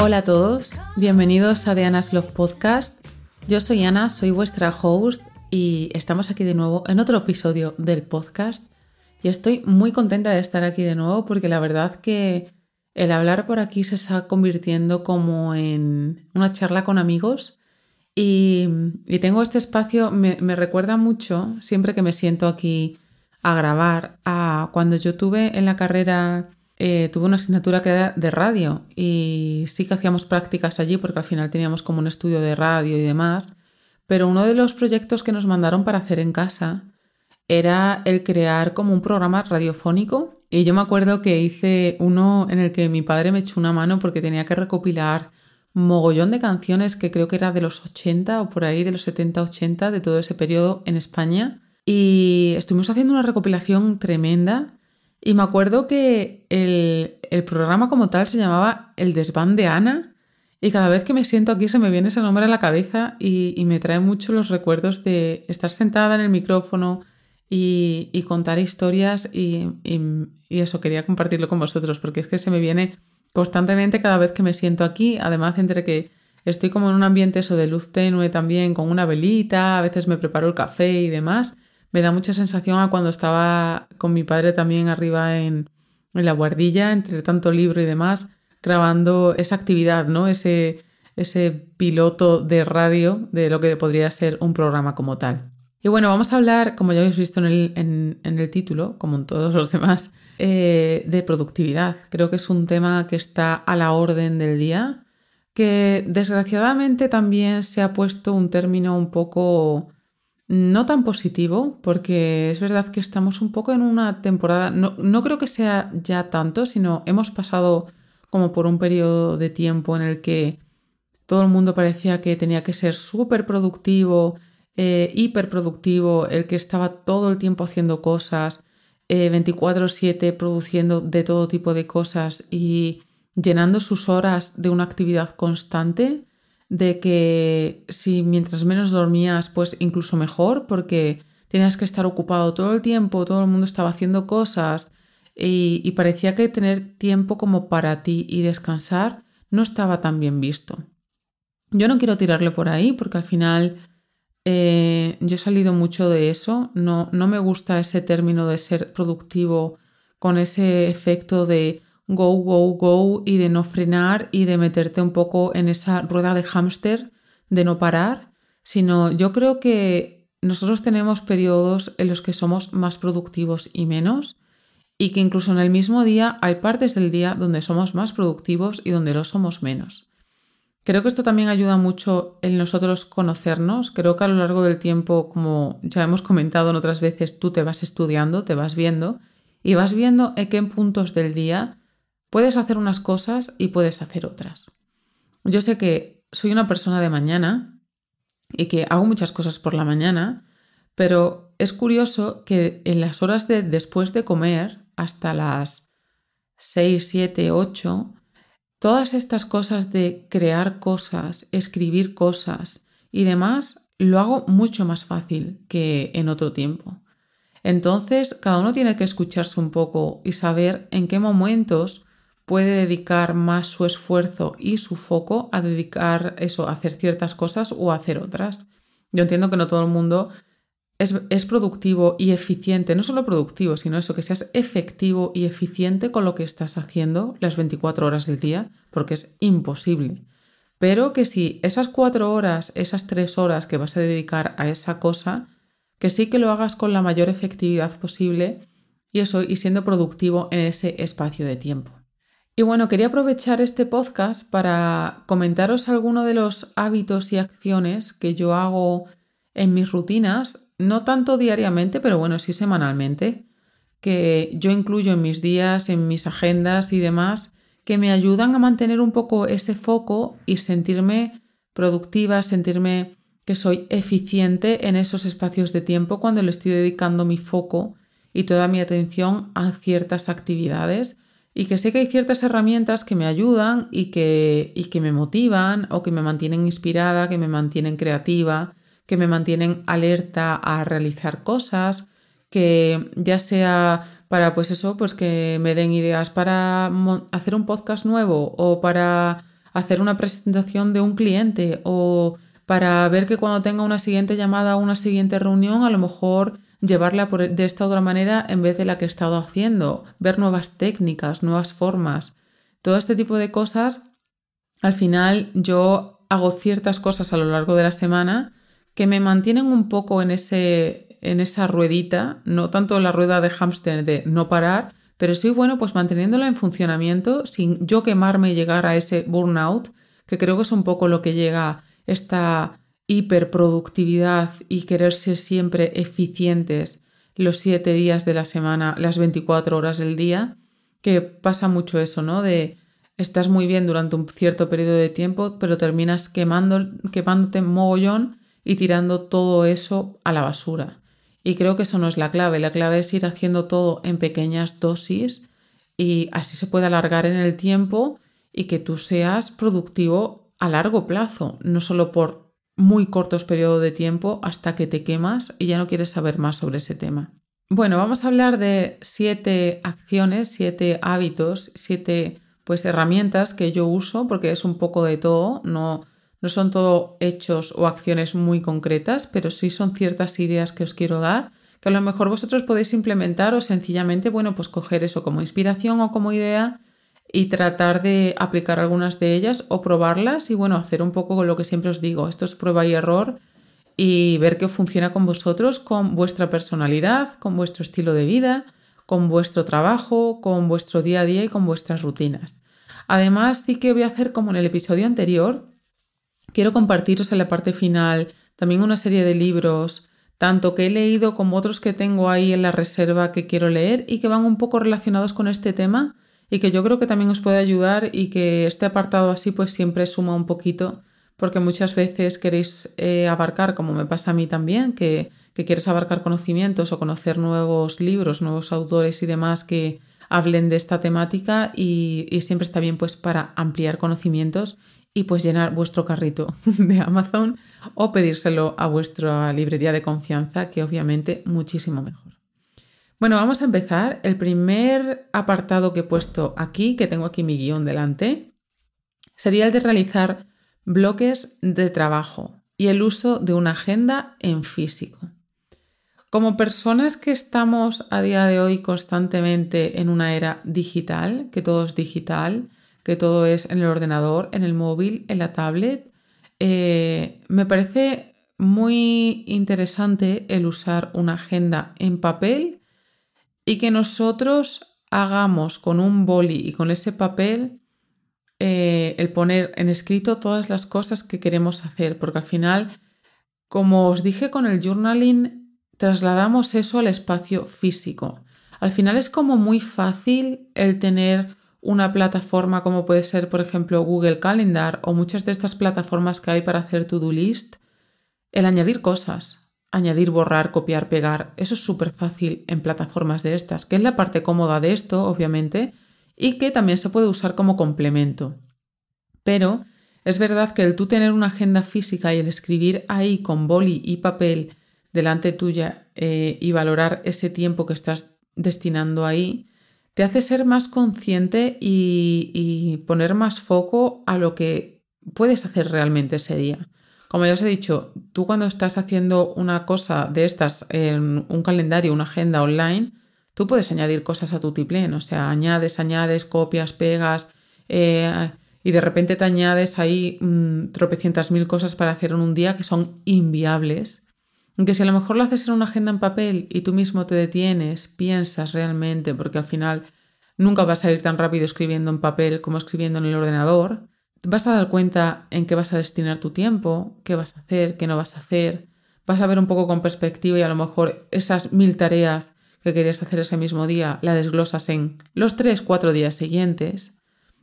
Hola a todos, bienvenidos a Diana's Love Podcast. Yo soy Ana, soy vuestra host y estamos aquí de nuevo en otro episodio del podcast. Y estoy muy contenta de estar aquí de nuevo porque la verdad que el hablar por aquí se está convirtiendo como en una charla con amigos y, tengo este espacio, me, me, recuerda mucho siempre que me siento aquí a grabar a cuando yo tuve en la carrera eh, tuve una asignatura que era de radio y sí que hacíamos prácticas allí porque al final teníamos como un estudio de radio y demás, pero uno de los proyectos que nos mandaron para hacer en casa era el crear como un programa radiofónico. Y yo me acuerdo que hice uno en el que mi padre me echó una mano porque tenía que recopilar mogollón de canciones que creo que era de los 80 o por ahí de los 70-80 de todo ese periodo en España. Y estuvimos haciendo una recopilación tremenda y me acuerdo que el, programa como tal se llamaba El desván de Ana. Y cada vez que me siento aquí se me viene ese nombre a la cabeza y, me trae mucho los recuerdos de estar sentada en el micrófono y, contar historias y, eso, quería compartirlo con vosotros porque es que se me viene constantemente cada vez que me siento aquí, además entre que estoy como en un ambiente eso de luz tenue también, con una velita, a veces me preparo el café y demás, me da mucha sensación a cuando estaba con mi padre también arriba en, la guardilla, entre tanto libro y demás, grabando esa actividad, ¿no? Ese, ese piloto de radio de lo que podría ser un programa como tal. Y bueno, vamos a hablar, como ya habéis visto en el, título, como en todos los demás, eh, de productividad. Creo que es un tema que está a la orden del día, que desgraciadamente también se ha puesto un término un poco no tan positivo, porque es verdad que estamos un poco en una temporada, no, creo que sea ya tanto, sino hemos pasado como por un periodo de tiempo en el que todo el mundo parecía que tenía que ser súper productivo, eh, hiperproductivo, el que estaba todo el tiempo haciendo cosas, 24/7 eh, produciendo de todo tipo de cosas y llenando sus horas de una actividad constante de que si mientras menos dormías, pues incluso mejor, porque tenías que estar ocupado todo el tiempo, todo el mundo estaba haciendo cosas y, parecía que tener tiempo como para ti y descansar no estaba tan bien visto. Yo no quiero tirarle por ahí porque al final eh, yo he salido mucho de eso, no, no me gusta ese término de ser productivo con ese efecto de go, go, go y de no frenar y de meterte un poco en esa rueda de hámster de no parar, sino yo creo que nosotros tenemos periodos en los que somos más productivos y menos y que incluso en el mismo día hay partes del día donde somos más productivos y donde lo somos menos. Creo que esto también ayuda mucho en nosotros conocernos. Creo que a lo largo del tiempo, como ya hemos comentado en otras veces, tú te vas estudiando, te vas viendo y vas viendo en qué puntos del día Puedes hacer unas cosas y puedes hacer otras. Yo sé que soy una persona de mañana y que hago muchas cosas por la mañana, pero es curioso que en las horas de después de comer, hasta las 6, 7, 8, todas estas cosas de crear cosas, escribir cosas y demás, lo hago mucho más fácil que en otro tiempo. Entonces, cada uno tiene que escucharse un poco y saber en qué momentos puede dedicar más su esfuerzo y su foco a dedicar eso, a hacer ciertas cosas o a hacer otras. Yo entiendo que no todo el mundo es, productivo y eficiente, no solo productivo, sino eso, que seas efectivo y eficiente con lo que estás haciendo las 24 horas del día, porque es imposible. Pero que si esas cuatro horas, esas tres horas que vas a dedicar a esa cosa, que sí que lo hagas con la mayor efectividad posible y eso, y siendo productivo en ese espacio de tiempo. Y bueno, quería aprovechar este podcast para comentaros algunos de los hábitos y acciones que yo hago en mis rutinas, no tanto diariamente, pero bueno, sí semanalmente, que yo incluyo en mis días, en mis agendas y demás, que me ayudan a mantener un poco ese foco y sentirme productiva, sentirme que soy eficiente en esos espacios de tiempo cuando le estoy dedicando mi foco y toda mi atención a ciertas actividades y que sé que hay ciertas herramientas que me ayudan y que, y que me motivan o que me mantienen inspirada, que me mantienen creativa, que me mantienen alerta a realizar cosas, que ya sea para pues eso, pues que me den ideas para hacer un podcast nuevo o para hacer una presentación de un cliente o para ver que cuando tenga una siguiente llamada o una siguiente reunión, a lo mejor llevarla de esta otra manera en vez de la que he estado haciendo, ver nuevas técnicas, nuevas formas. Todo este tipo de cosas, al final yo hago ciertas cosas a lo largo de la semana que me mantienen un poco en, ese, en esa ruedita, no tanto la rueda de hámster de no parar, pero sí, bueno, pues manteniéndola en funcionamiento sin yo quemarme y llegar a ese burnout, que creo que es un poco lo que llega esta hiperproductividad y querer ser siempre eficientes los siete días de la semana, las 24 horas del día, que pasa mucho eso, ¿no? De estás muy bien durante un cierto periodo de tiempo, pero terminas quemando, quemándote mogollón y tirando todo eso a la basura. Y creo que eso no es la clave. La clave es ir haciendo todo en pequeñas dosis y así se puede alargar en el tiempo y que tú seas productivo a largo plazo, no solo por muy cortos periodos de tiempo hasta que te quemas y ya no quieres saber más sobre ese tema. Bueno, vamos a hablar de siete acciones, siete hábitos, siete pues herramientas que yo uso porque es un poco de todo, no no son todo hechos o acciones muy concretas, pero sí son ciertas ideas que os quiero dar, que a lo mejor vosotros podéis implementar o sencillamente, bueno, pues coger eso como inspiración o como idea y tratar de aplicar algunas de ellas o probarlas y bueno, hacer un poco lo que siempre os digo, esto es prueba y error y ver qué funciona con vosotros, con vuestra personalidad, con vuestro estilo de vida, con vuestro trabajo, con vuestro día a día y con vuestras rutinas. Además, sí que voy a hacer como en el episodio anterior, Quiero compartiros en la parte final también una serie de libros, tanto que he leído como otros que tengo ahí en la reserva que quiero leer y que van un poco relacionados con este tema y que yo creo que también os puede ayudar y que este apartado así pues siempre suma un poquito porque muchas veces queréis eh, abarcar, como me pasa a mí también, que, que quieres abarcar conocimientos o conocer nuevos libros, nuevos autores y demás que hablen de esta temática y, y siempre está bien pues para ampliar conocimientos y pues llenar vuestro carrito de Amazon o pedírselo a vuestra librería de confianza, que obviamente muchísimo mejor. Bueno, vamos a empezar. El primer apartado que he puesto aquí, que tengo aquí mi guion delante, sería el de realizar bloques de trabajo y el uso de una agenda en físico. Como personas que estamos a día de hoy constantemente en una era digital, que todo es digital, que todo es en el ordenador, en el móvil, en la tablet. Eh, me parece muy interesante el usar una agenda en papel y que nosotros hagamos con un boli y con ese papel eh, el poner en escrito todas las cosas que queremos hacer, porque al final, como os dije con el journaling, trasladamos eso al espacio físico. Al final es como muy fácil el tener una plataforma como puede ser, por ejemplo, Google Calendar o muchas de estas plataformas que hay para hacer to-do list, el añadir cosas, añadir, borrar, copiar, pegar, eso es súper fácil en plataformas de estas, que es la parte cómoda de esto, obviamente, y que también se puede usar como complemento. Pero es verdad que el tú tener una agenda física y el escribir ahí con boli y papel delante tuya eh, y valorar ese tiempo que estás destinando ahí, te hace ser más consciente y, poner más foco a lo que puedes hacer realmente ese día. Como ya os he dicho, tú cuando estás haciendo una cosa de estas en un calendario, una agenda online, tú puedes añadir cosas a tu tiplén, o sea, añades, añades, copias, pegas, eh, y de repente te añades ahí mm, tropecientas mil cosas para hacer en un día que son inviables. Aunque si a lo mejor lo haces en una agenda en papel y tú mismo te detienes, piensas realmente, porque al final nunca vas a ir tan rápido escribiendo en papel como escribiendo en el ordenador, vas a dar cuenta en qué vas a destinar tu tiempo, qué vas a hacer, qué no vas a hacer, vas a ver un poco con perspectiva y a lo mejor esas mil tareas que querías hacer ese mismo día la desglosas en los tres, cuatro días siguientes,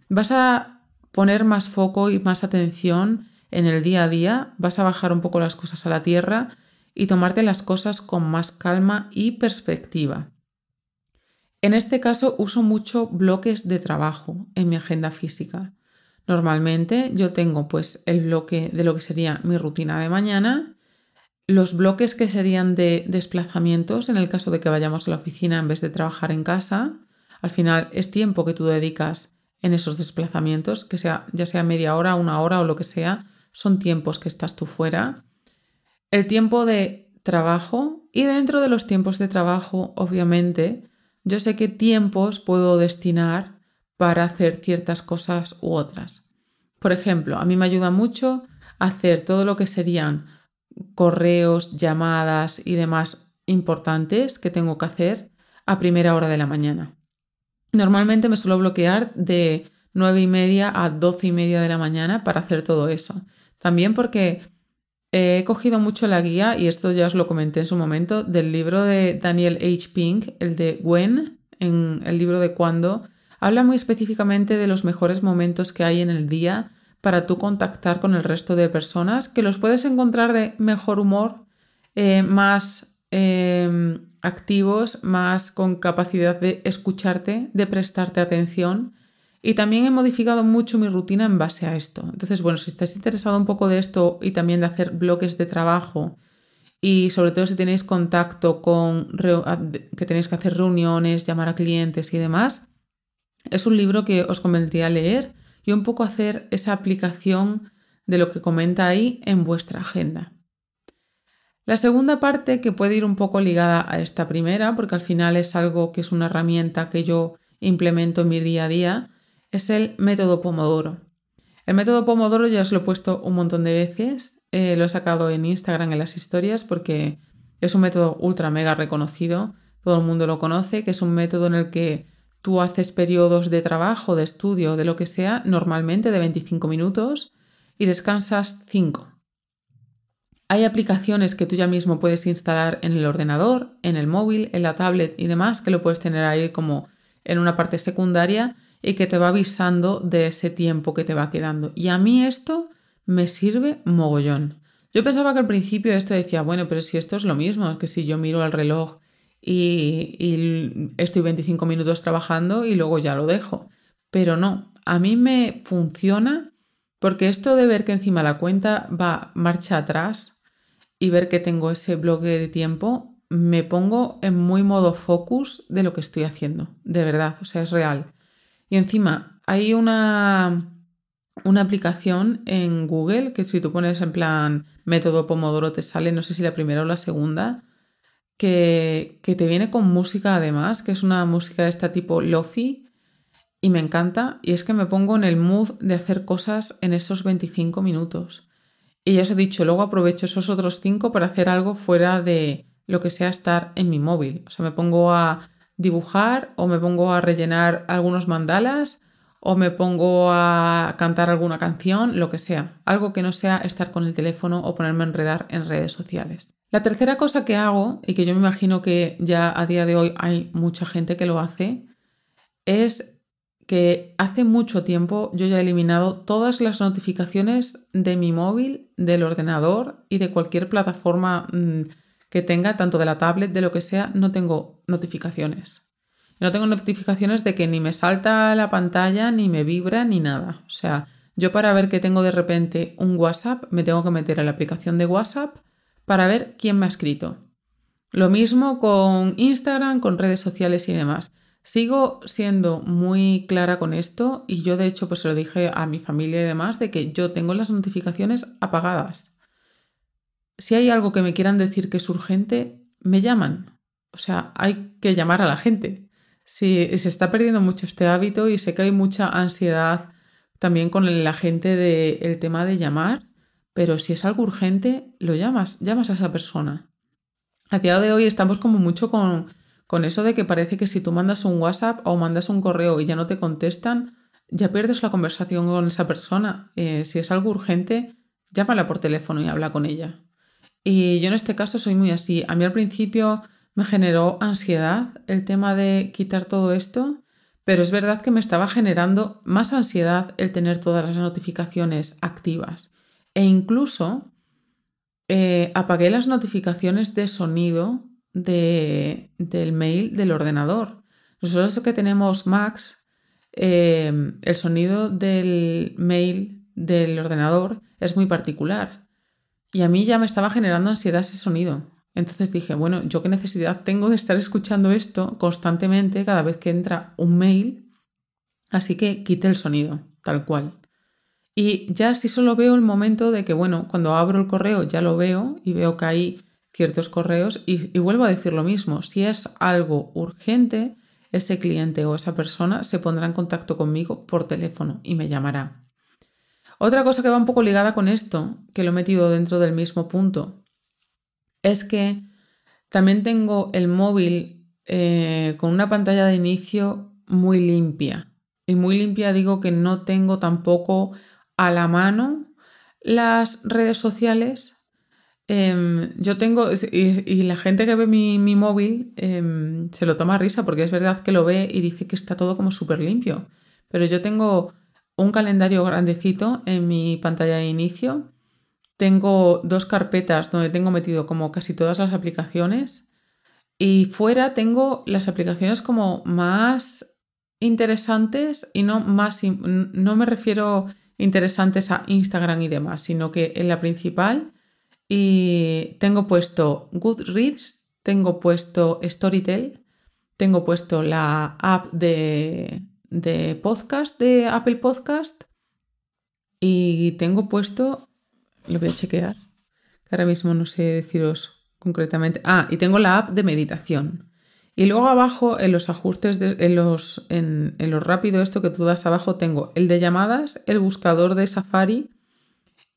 vas a poner más foco y más atención en el día a día, vas a bajar un poco las cosas a la tierra y tomarte las cosas con más calma y perspectiva. En este caso uso mucho bloques de trabajo en mi agenda física. Normalmente yo tengo pues el bloque de lo que sería mi rutina de mañana, los bloques que serían de desplazamientos en el caso de que vayamos a la oficina en vez de trabajar en casa. Al final es tiempo que tú dedicas en esos desplazamientos, que sea ya sea media hora, una hora o lo que sea, son tiempos que estás tú fuera. El tiempo de trabajo y dentro de los tiempos de trabajo, obviamente, yo sé qué tiempos puedo destinar para hacer ciertas cosas u otras. Por ejemplo, a mí me ayuda mucho hacer todo lo que serían correos, llamadas y demás importantes que tengo que hacer a primera hora de la mañana. Normalmente me suelo bloquear de 9 y media a 12 y media de la mañana para hacer todo eso. También porque he cogido mucho la guía, y esto ya os lo comenté en su momento, del libro de Daniel H. Pink, el de When, en el libro de Cuando, habla muy específicamente de los mejores momentos que hay en el día para tú contactar con el resto de personas, que los puedes encontrar de mejor humor, eh, más eh, activos, más con capacidad de escucharte, de prestarte atención. Y también he modificado mucho mi rutina en base a esto. Entonces, bueno, si estás interesado un poco de esto y también de hacer bloques de trabajo y sobre todo si tenéis contacto con que tenéis que hacer reuniones, llamar a clientes y demás, es un libro que os convendría leer y un poco hacer esa aplicación de lo que comenta ahí en vuestra agenda. La segunda parte, que puede ir un poco ligada a esta primera, porque al final es algo que es una herramienta que yo implemento en mi día a día, es el método Pomodoro. El método Pomodoro ya os lo he puesto un montón de veces, eh, lo he sacado en Instagram en las historias porque es un método ultra mega reconocido, todo el mundo lo conoce, que es un método en el que Tú haces periodos de trabajo, de estudio, de lo que sea, normalmente de 25 minutos y descansas 5. Hay aplicaciones que tú ya mismo puedes instalar en el ordenador, en el móvil, en la tablet y demás, que lo puedes tener ahí como en una parte secundaria y que te va avisando de ese tiempo que te va quedando. Y a mí esto me sirve mogollón. Yo pensaba que al principio esto decía, bueno, pero si esto es lo mismo, que si yo miro el reloj y, estoy 25 minutos trabajando y luego ya lo dejo. Pero no, a mí me funciona porque esto de ver que encima la cuenta va marcha atrás y ver que tengo ese bloque de tiempo, me pongo en muy modo focus de lo que estoy haciendo, de verdad, o sea, es real. Y encima hay una, una aplicación en Google que si tú pones en plan método Pomodoro te sale, no sé si la primera o la segunda, que, te viene con música además, que es una música de este tipo lofi y me encanta y es que me pongo en el mood de hacer cosas en esos 25 minutos. Y ya os he dicho, luego aprovecho esos otros 5 para hacer algo fuera de lo que sea estar en mi móvil. O sea, me pongo a dibujar o me pongo a rellenar algunos mandalas o me pongo a cantar alguna canción, lo que sea. Algo que no sea estar con el teléfono o ponerme a enredar en redes sociales. La tercera cosa que hago, y que yo me imagino que ya a día de hoy hay mucha gente que lo hace, es que hace mucho tiempo yo ya he eliminado todas las notificaciones de mi móvil, del ordenador y de cualquier plataforma mm, que tenga, tanto de la tablet, de lo que sea, no tengo notificaciones. No tengo notificaciones de que ni me salta la pantalla, ni me vibra, ni nada. O sea, yo para ver que tengo de repente un WhatsApp, me tengo que meter a la aplicación de WhatsApp para ver quién me ha escrito. Lo mismo con Instagram, con redes sociales y demás. Sigo siendo muy clara con esto y yo de hecho pues se lo dije a mi familia y demás de que yo tengo las notificaciones apagadas. Si hay algo que me quieran decir que es urgente, me llaman. O sea, hay que llamar a la gente. Si se está perdiendo mucho este hábito y sé que hay mucha ansiedad también con la gente del tema de llamar, pero si es algo urgente, lo llamas, llamas a esa persona. A día de hoy estamos como mucho con, con eso de que parece que si tú mandas un WhatsApp o mandas un correo y ya no te contestan, ya pierdes la conversación con esa persona. Eh, si es algo urgente, llámala por teléfono y habla con ella. Y yo en este caso soy muy así. A mí al principio me generó ansiedad el tema de quitar todo esto, pero es verdad que me estaba generando más ansiedad el tener todas las notificaciones activas e incluso eh, apagué las notificaciones de sonido del mail del ordenador. Nosotros que tenemos Macs, em, el sonido del mail del ordenador es muy particular. Y a mí ya me estaba generando ansiedad ese sonido. Entonces dije, bueno, ¿yo qué necesidad tengo de estar escuchando esto constantemente cada vez que entra un mail Así que quité el sonido, tal cual. Y ya si solo veo el momento de que, bueno, cuando abro el correo ya lo veo y veo que hay ciertos correos y, vuelvo a decir lo mismo, si es algo urgente, ese cliente o esa persona se pondrá en contacto conmigo por teléfono y me llamará. Otra cosa que va un poco ligada con esto, que lo he metido dentro del mismo punto, es que también tengo el móvil eh, con una pantalla de inicio muy limpia. Y muy limpia digo que no tengo tampoco a la mano las redes sociales. Em, yo tengo, y, la gente que ve mi, móvil em, se lo toma a risa porque es verdad que lo ve y dice que está todo como súper limpio. Pero yo tengo un calendario grandecito en mi pantalla de inicio. Tengo dos carpetas donde tengo metido como casi todas las aplicaciones. Y fuera tengo las aplicaciones como más interesantes y no más, no me refiero interesantes a Instagram y demás, sino que en la principal y tengo puesto Goodreads, tengo puesto Storytel, tengo puesto la app de de podcast de Apple Podcast y tengo puesto, lo voy a chequear, que ahora mismo no sé deciros concretamente. Ah, y tengo la app de meditación. Y luego abajo en los ajustes, en, los, en, en lo rápido, esto que tú das abajo, tengo el de llamadas, el buscador de Safari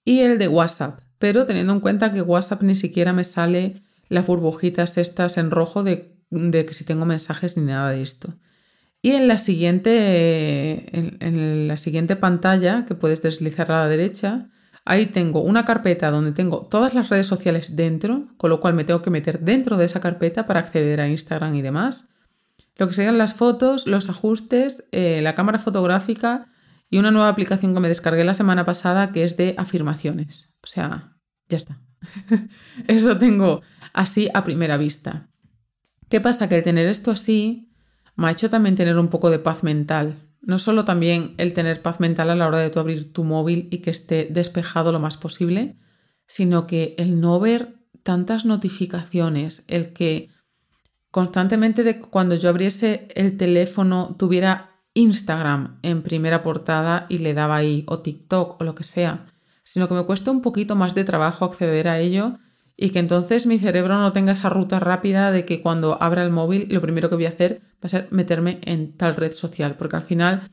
y el de WhatsApp. Pero teniendo en cuenta que WhatsApp ni siquiera me sale las burbujitas estas en rojo de, de que si tengo mensajes ni nada de esto. Y en la siguiente, en, la siguiente pantalla, que puedes deslizar a la derecha, ahí tengo una carpeta donde tengo todas las redes sociales dentro, con lo cual me tengo que meter dentro de esa carpeta para acceder a Instagram y demás. Lo que serían las fotos, los ajustes, eh, la cámara fotográfica y una nueva aplicación que me descargué la semana pasada que es de afirmaciones. O sea, ya está. Eso tengo así a primera vista. ¿Qué pasa? Que el tener esto así me ha hecho también tener un poco de paz mental. No solo también el tener paz mental a la hora de tú abrir tu móvil y que esté despejado lo más posible, sino que el no ver tantas notificaciones, el que constantemente de cuando yo abriese el teléfono tuviera Instagram en primera portada y le daba ahí o TikTok o lo que sea, sino que me cuesta un poquito más de trabajo acceder a ello y que entonces mi cerebro no tenga esa ruta rápida de que cuando abra el móvil lo primero que voy a hacer va a ser meterme en tal red social, porque al final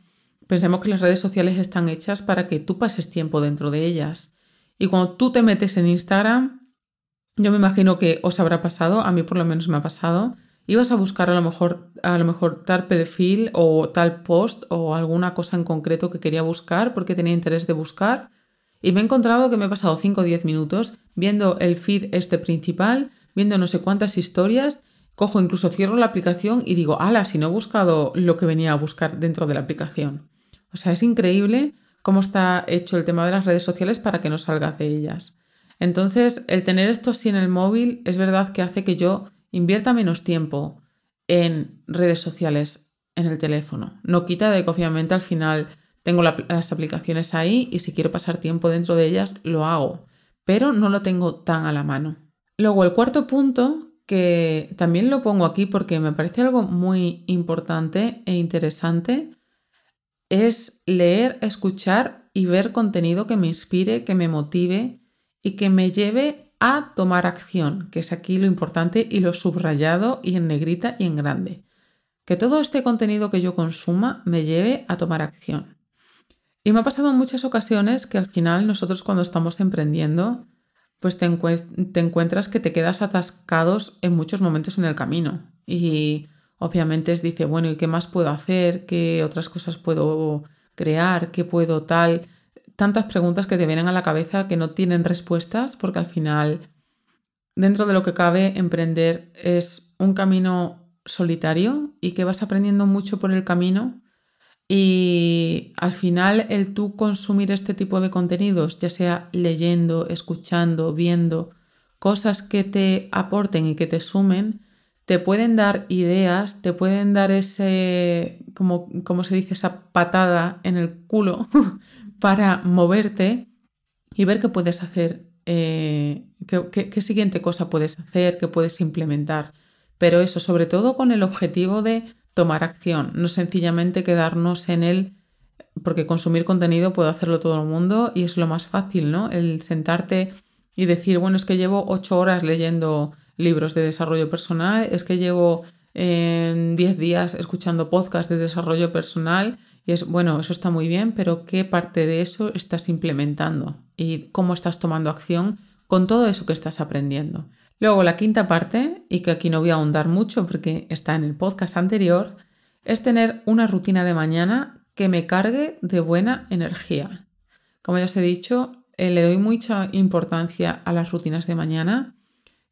pensemos que las redes sociales están hechas para que tú pases tiempo dentro de ellas. Y cuando tú te metes en Instagram, yo me imagino que os habrá pasado, a mí por lo menos me ha pasado, ibas a buscar a lo mejor, a lo mejor tal perfil o tal post o alguna cosa en concreto que quería buscar porque tenía interés de buscar y me he encontrado que me he pasado 5 o 10 minutos viendo el feed este principal, viendo no sé cuántas historias, cojo incluso cierro la aplicación y digo, ala, si no he buscado lo que venía a buscar dentro de la aplicación. O sea, es increíble cómo está hecho el tema de las redes sociales para que no salgas de ellas. Entonces, el tener esto así en el móvil es verdad que hace que yo invierta menos tiempo en redes sociales en el teléfono. No quita de que obviamente al final tengo las aplicaciones ahí y si quiero pasar tiempo dentro de ellas, lo hago, pero no lo tengo tan a la mano. Luego, el cuarto punto, que también lo pongo aquí porque me parece algo muy importante e interesante, es leer, escuchar y ver contenido que me inspire, que me motive y que me lleve a tomar acción, que es aquí lo importante y lo subrayado y en negrita y en grande. Que todo este contenido que yo consuma me lleve a tomar acción. Y me ha pasado en muchas ocasiones que al final nosotros cuando estamos emprendiendo, pues te, encuentras que te quedas atascados en muchos momentos en el camino. Y obviamente es dice, bueno, ¿y qué más puedo hacer? ¿Qué otras cosas puedo crear? ¿Qué puedo tal? Tantas preguntas que te vienen a la cabeza que no tienen respuestas porque al final, dentro de lo que cabe, emprender es un camino solitario y que vas aprendiendo mucho por el camino y al final el tú consumir este tipo de contenidos, ya sea leyendo, escuchando, viendo, cosas que te aporten y que te sumen, te pueden dar ideas, te pueden dar ese, como, como se dice, esa patada en el culo para moverte y ver qué puedes hacer, eh, qué siguiente cosa puedes hacer, qué puedes implementar. Pero eso, sobre todo con el objetivo de tomar acción, no sencillamente quedarnos en él, porque consumir contenido puede hacerlo todo el mundo y es lo más fácil, ¿no? El sentarte y decir, bueno, es que llevo ocho horas leyendo libros de desarrollo personal, es que llevo en 10 días escuchando podcasts de desarrollo personal y es, bueno, eso está muy bien, pero ¿qué parte de eso estás implementando? ¿Y cómo estás tomando acción con todo eso que estás aprendiendo? Luego, la quinta parte, y que aquí no voy a ahondar mucho porque está en el podcast anterior, es tener una rutina de mañana que me cargue de buena energía. Como ya os he dicho, eh, le doy mucha importancia a las rutinas de mañana.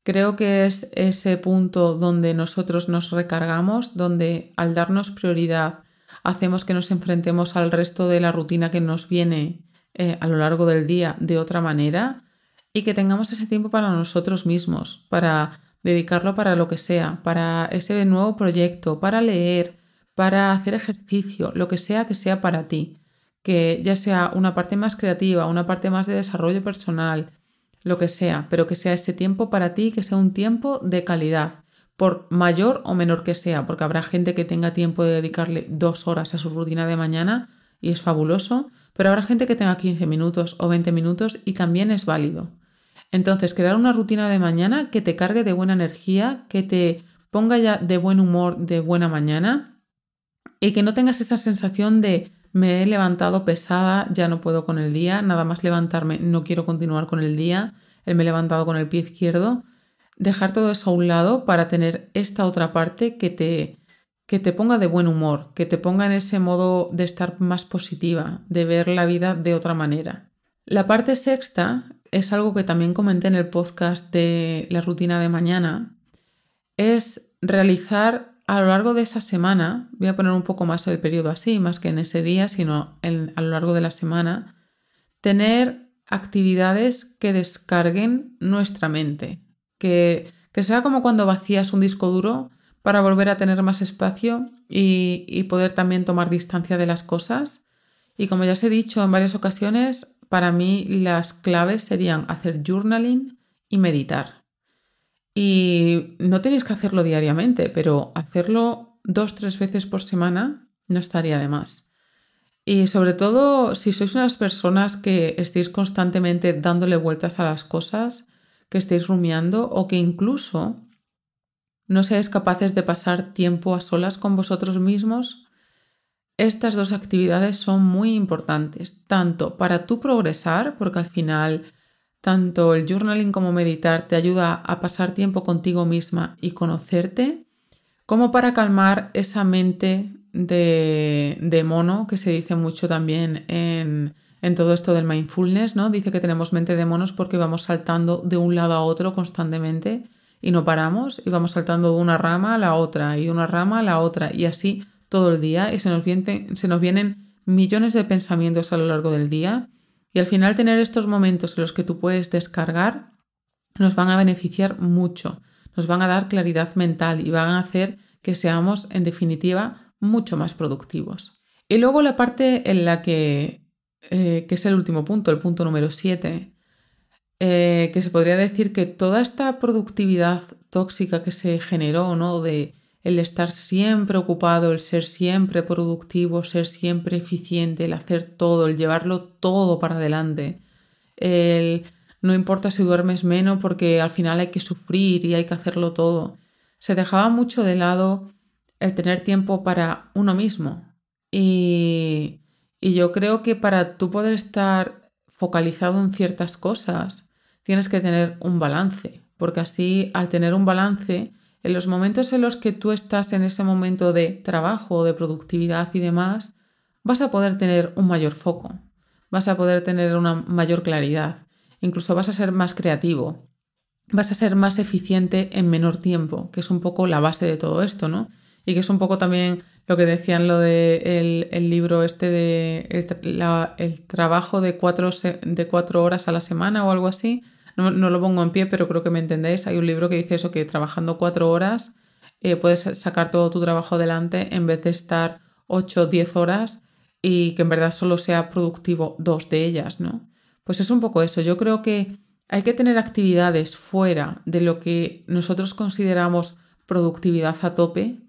Creo que es ese punto donde nosotros nos recargamos, donde al darnos prioridad hacemos que nos enfrentemos al resto de la rutina que nos viene eh, a lo largo del día de otra manera y que tengamos ese tiempo para nosotros mismos, para dedicarlo para lo que sea, para ese nuevo proyecto, para leer, para hacer ejercicio, lo que sea que sea para ti, que ya sea una parte más creativa, una parte más de desarrollo personal, lo que sea, pero que sea ese tiempo para ti, que sea un tiempo de calidad, por mayor o menor que sea, porque habrá gente que tenga tiempo de dedicarle dos horas a su rutina de mañana y es fabuloso, pero habrá gente que tenga 15 minutos o 20 minutos y también es válido. Entonces, crear una rutina de mañana que te cargue de buena energía, que te ponga ya de buen humor, de buena mañana y que no tengas esa sensación de me he levantado pesada, ya no puedo con el día, nada más levantarme, no quiero continuar con el día, me he levantado con el pie izquierdo. Dejar todo eso a un lado para tener esta otra parte que te, que te ponga de buen humor, que te ponga en ese modo de estar más positiva, de ver la vida de otra manera. La parte sexta es algo que también comenté en el podcast de la rutina de mañana, es realizar a lo largo de esa semana, voy a poner un poco más el periodo así, más que en ese día, sino a lo largo de la semana, tener actividades que descarguen nuestra mente, que, que sea como cuando vacías un disco duro para volver a tener más espacio y, y poder también tomar distancia de las cosas. Y como ya os he dicho en varias ocasiones, para mí las claves serían hacer journaling y meditar. Y no tenéis que hacerlo diariamente, pero hacerlo dos, tres veces por semana no estaría de más. Y sobre todo, si sois unas personas que estéis constantemente dándole vueltas a las cosas, que estéis rumiando o que incluso no seáis capaces de pasar tiempo a solas con vosotros mismos, estas dos actividades son muy importantes, tanto para tu progresar, porque al final tanto el journaling como meditar te ayuda a pasar tiempo contigo misma y conocerte, como para calmar esa mente de, mono que se dice mucho también en, en todo esto del mindfulness, ¿no? Dice que tenemos mente de monos porque vamos saltando de un lado a otro constantemente y no paramos y vamos saltando de una rama a la otra y de una rama a la otra y así todo el día y se nos, vienen millones de pensamientos a lo largo del día y al final tener estos momentos en los que tú puedes descargar nos van a beneficiar mucho, nos van a dar claridad mental y van a hacer que seamos en definitiva mucho más productivos. Y luego la parte en la que, eh, que es el último punto, el punto número 7, eh, que se podría decir que toda esta productividad tóxica que se generó, ¿no? De el estar siempre ocupado, el ser siempre productivo, ser siempre eficiente, el hacer todo, el llevarlo todo para adelante, el no importa si duermes menos porque al final hay que sufrir y hay que hacerlo todo. Se dejaba mucho de lado el tener tiempo para uno mismo. Y, y yo creo que para tú poder estar focalizado en ciertas cosas, tienes que tener un balance, porque así al tener un balance, en los momentos en los que tú estás en ese momento de trabajo, de productividad y demás, vas a poder tener un mayor foco, vas a poder tener una mayor claridad, incluso vas a ser más creativo, vas a ser más eficiente en menor tiempo, que es un poco la base de todo esto, ¿no? Y que es un poco también lo que decían lo de el, libro este de el, trabajo de cuatro, de cuatro horas a la semana o algo así, no, lo pongo en pie, pero creo que me entendéis. Hay un libro que dice eso, que trabajando cuatro horas eh, puedes sacar todo tu trabajo adelante en vez de estar ocho o diez horas y que en verdad solo sea productivo dos de ellas, ¿no? Pues es un poco eso. Yo creo que hay que tener actividades fuera de lo que nosotros consideramos productividad a tope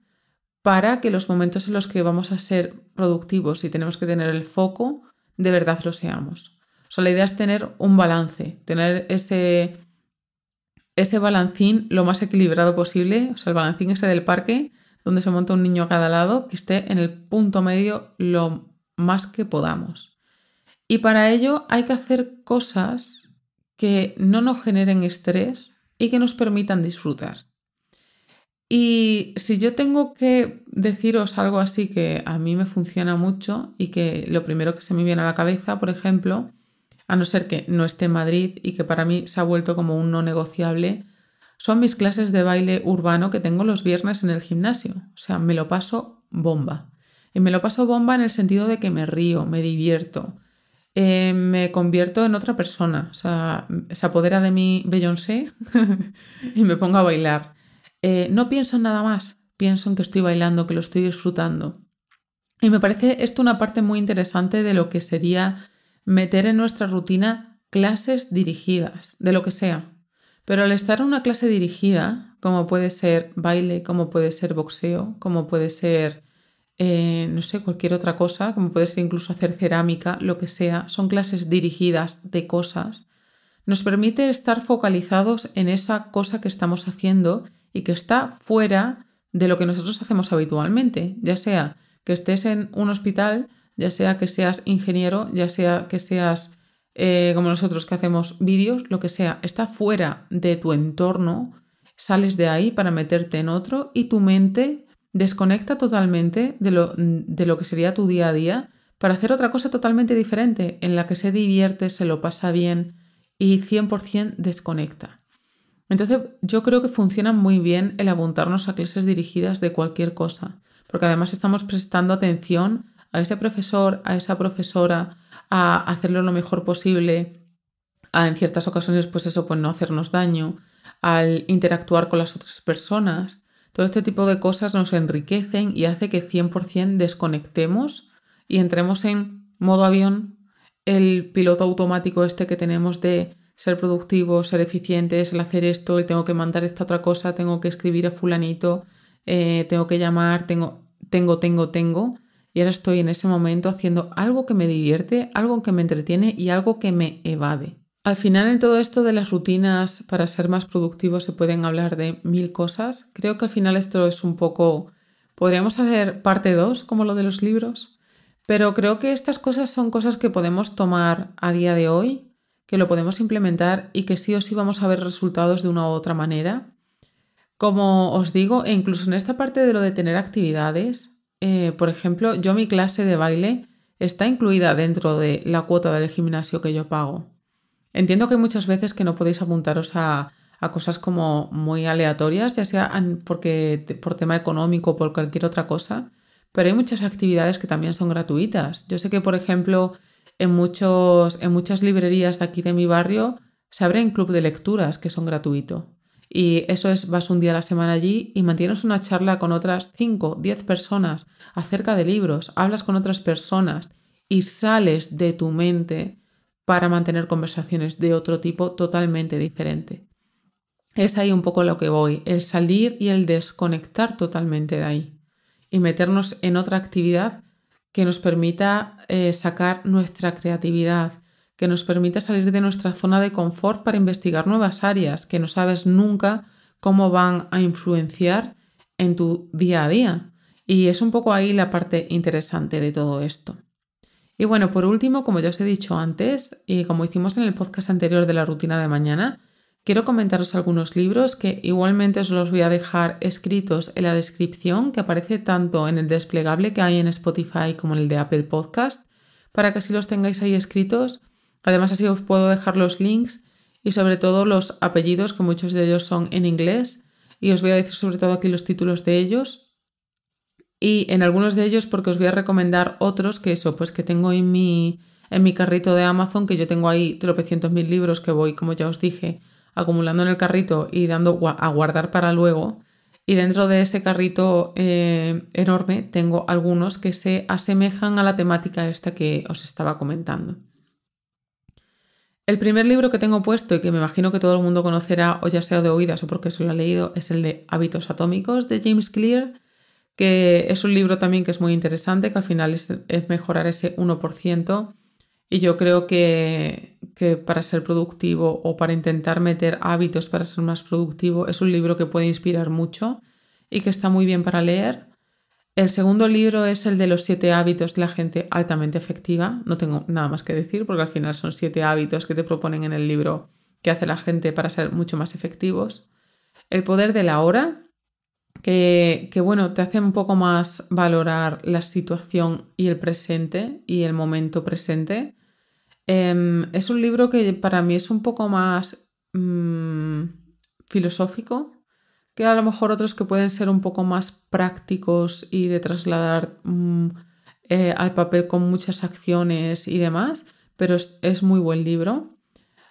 para que los momentos en los que vamos a ser productivos y tenemos que tener el foco, de verdad lo seamos. La idea es tener un balance, tener ese, ese balancín lo más equilibrado posible, o sea, el balancín ese del parque, donde se monta un niño a cada lado, que esté en el punto medio lo más que podamos. Y para ello hay que hacer cosas que no nos generen estrés y que nos permitan disfrutar. Y si yo tengo que deciros algo así que a mí me funciona mucho y que lo primero que se me viene a la cabeza, por ejemplo, a no ser que no esté en Madrid y que para mí se ha vuelto como un no negociable, son mis clases de baile urbano que tengo los viernes en el gimnasio. O sea, me lo paso bomba. Y me lo paso bomba en el sentido de que me río, me divierto, eh, me convierto en otra persona. O sea, se apodera de mí Beyoncé y me pongo a bailar. Eh, no pienso en nada más, pienso en que estoy bailando, que lo estoy disfrutando. Y me parece esto una parte muy interesante de lo que sería meter en nuestra rutina clases dirigidas, de lo que sea. Pero al estar en una clase dirigida, como puede ser baile, como puede ser boxeo, como puede ser, eh, no sé, cualquier otra cosa, como puede ser incluso hacer cerámica, lo que sea, son clases dirigidas de cosas, nos permite estar focalizados en esa cosa que estamos haciendo y que está fuera de lo que nosotros hacemos habitualmente, ya sea que estés en un hospital, ya sea que seas ingeniero, ya sea que seas eh, como nosotros que hacemos vídeos, lo que sea, está fuera de tu entorno, sales de ahí para meterte en otro y tu mente desconecta totalmente de lo, de lo que sería tu día a día para hacer otra cosa totalmente diferente, en la que se divierte, se lo pasa bien y 100% desconecta. Entonces yo creo que funciona muy bien el apuntarnos a clases dirigidas de cualquier cosa, porque además estamos prestando atención a ese profesor, a esa profesora, a hacerlo lo mejor posible, a en ciertas ocasiones pues eso, pues no hacernos daño, al interactuar con las otras personas. Todo este tipo de cosas nos enriquecen y hace que 100% desconectemos y entremos en modo avión, el piloto automático este que tenemos de ser productivo, ser eficiente, es el hacer esto, el tengo que mandar esta otra cosa, tengo que escribir a fulanito, eh, tengo que llamar, tengo, tengo, tengo, tengo. Y ahora estoy en ese momento haciendo algo que me divierte, algo que me entretiene y algo que me evade. Al final en todo esto de las rutinas para ser más productivos se pueden hablar de mil cosas. Creo que al final esto es un poco... Podríamos hacer parte 2 como lo de los libros, pero creo que estas cosas son cosas que podemos tomar a día de hoy que lo podemos implementar y que sí o sí vamos a ver resultados de una u otra manera. Como os digo, e incluso en esta parte de lo de tener actividades, eh, por ejemplo, yo mi clase de baile está incluida dentro de la cuota del gimnasio que yo pago. Entiendo que hay muchas veces que no podéis apuntaros a, cosas como muy aleatorias, ya sea porque, por tema económico o por cualquier otra cosa, pero hay muchas actividades que también son gratuitas. Yo sé que, por ejemplo, en, muchos, en muchas librerías de aquí de mi barrio se abren club de lecturas que son gratuitos. Y eso es, vas un día a la semana allí y mantienes una charla con otras 5, 10 personas acerca de libros, hablas con otras personas y sales de tu mente para mantener conversaciones de otro tipo totalmente diferente. Es ahí un poco lo que voy, el salir y el desconectar totalmente de ahí y meternos en otra actividad que nos permita eh, sacar nuestra creatividad, que nos permita salir de nuestra zona de confort para investigar nuevas áreas que no sabes nunca cómo van a influenciar en tu día a día. Y es un poco ahí la parte interesante de todo esto. Y bueno, por último, como ya os he dicho antes, y como hicimos en el podcast anterior de la rutina de mañana, Quiero comentaros algunos libros que igualmente os los voy a dejar escritos en la descripción, que aparece tanto en el desplegable que hay en Spotify como en el de Apple Podcast, para que así los tengáis ahí escritos. Además, así os puedo dejar los links y sobre todo los apellidos, que muchos de ellos son en inglés, y os voy a decir sobre todo aquí los títulos de ellos. Y en algunos de ellos, porque os voy a recomendar otros que eso, pues que tengo en mi, en mi carrito de Amazon, que yo tengo ahí tropecientos mil libros que voy, como ya os dije, acumulando en el carrito y dando a guardar para luego. Y dentro de ese carrito eh, enorme tengo algunos que se asemejan a la temática esta que os estaba comentando. El primer libro que tengo puesto y que me imagino que todo el mundo conocerá o ya sea de oídas o porque se lo ha leído es el de Hábitos Atómicos de James Clear, que es un libro también que es muy interesante, que al final es, mejorar ese 1%. Y yo creo que, que, para ser productivo o para intentar meter hábitos para ser más productivo es un libro que puede inspirar mucho y que está muy bien para leer. El segundo libro es el de los siete hábitos de la gente altamente efectiva. No tengo nada más que decir porque al final son siete hábitos que te proponen en el libro que hace la gente para ser mucho más efectivos. El poder de la hora, que, bueno, te hace un poco más valorar la situación y el presente y el momento presente. Em, es un libro que para mí es un poco más mm, filosófico, que a lo mejor otros que pueden ser un poco más prácticos y de trasladar mm, eh, al papel con muchas acciones y demás, pero es, muy buen libro.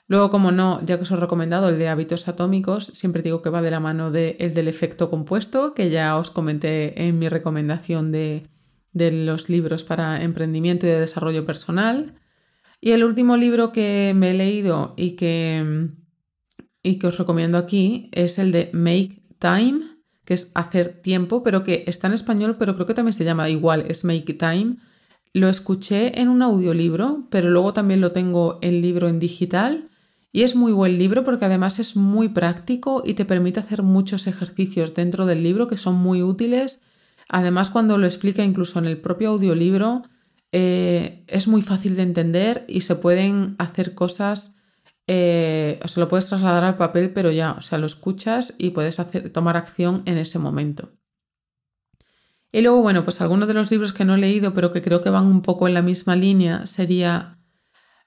Luego, como no, ya que os he recomendado el de hábitos atómicos, siempre digo que va de la mano de, el del efecto compuesto, que ya os comenté en mi recomendación de, de los libros para emprendimiento y de desarrollo personal. Y el último libro que me he leído y que, y que os recomiendo aquí es el de Make Time, que es hacer tiempo, pero que está en español, pero creo que también se llama igual, es Make Time. Lo escuché en un audiolibro, pero luego también lo tengo en libro en digital. Y es muy buen libro porque además es muy práctico y te permite hacer muchos ejercicios dentro del libro que son muy útiles. Además, cuando lo explica incluso en el propio audiolibro, eh, es muy fácil de entender y se pueden hacer cosas eh, o sea, lo puedes trasladar al papel, pero ya, o sea, lo escuchas y puedes hacer, tomar acción en ese momento. Y luego, bueno, pues algunos de los libros que no he leído, pero que creo que van un poco en la misma línea, sería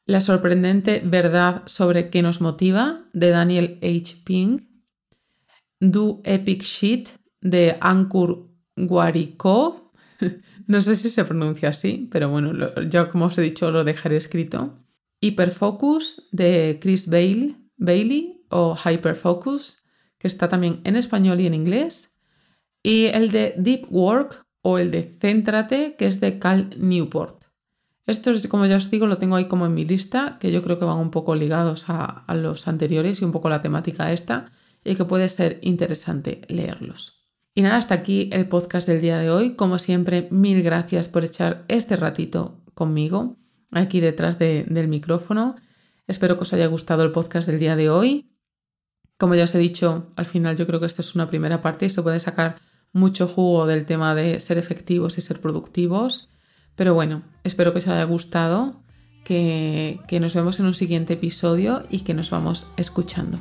La sorprendente verdad sobre qué nos motiva, de Daniel H. Ping, Do Epic Shit, de Ankur Wariko. no sé si se pronuncia así, pero bueno, yo como os he dicho lo dejaré escrito. Hyperfocus de Chris Bailey o Hyperfocus, que está también en español y en inglés. Y el de Deep Work o el de Céntrate, que es de Cal Newport. Estos, como ya os digo, lo tengo ahí como en mi lista, que yo creo que van un poco ligados a, a los anteriores y un poco la temática esta, y que puede ser interesante leerlos. Y nada, hasta aquí el podcast del día de hoy. Como siempre, mil gracias por echar este ratito conmigo aquí detrás del micrófono. Espero que os haya gustado el podcast del día de hoy. Como ya os he dicho, al final yo creo que esta es una primera parte y se puede sacar mucho jugo del tema de ser efectivos y ser productivos. Pero bueno, espero que os haya gustado, que, que nos vemos en un siguiente episodio y que nos vamos escuchando.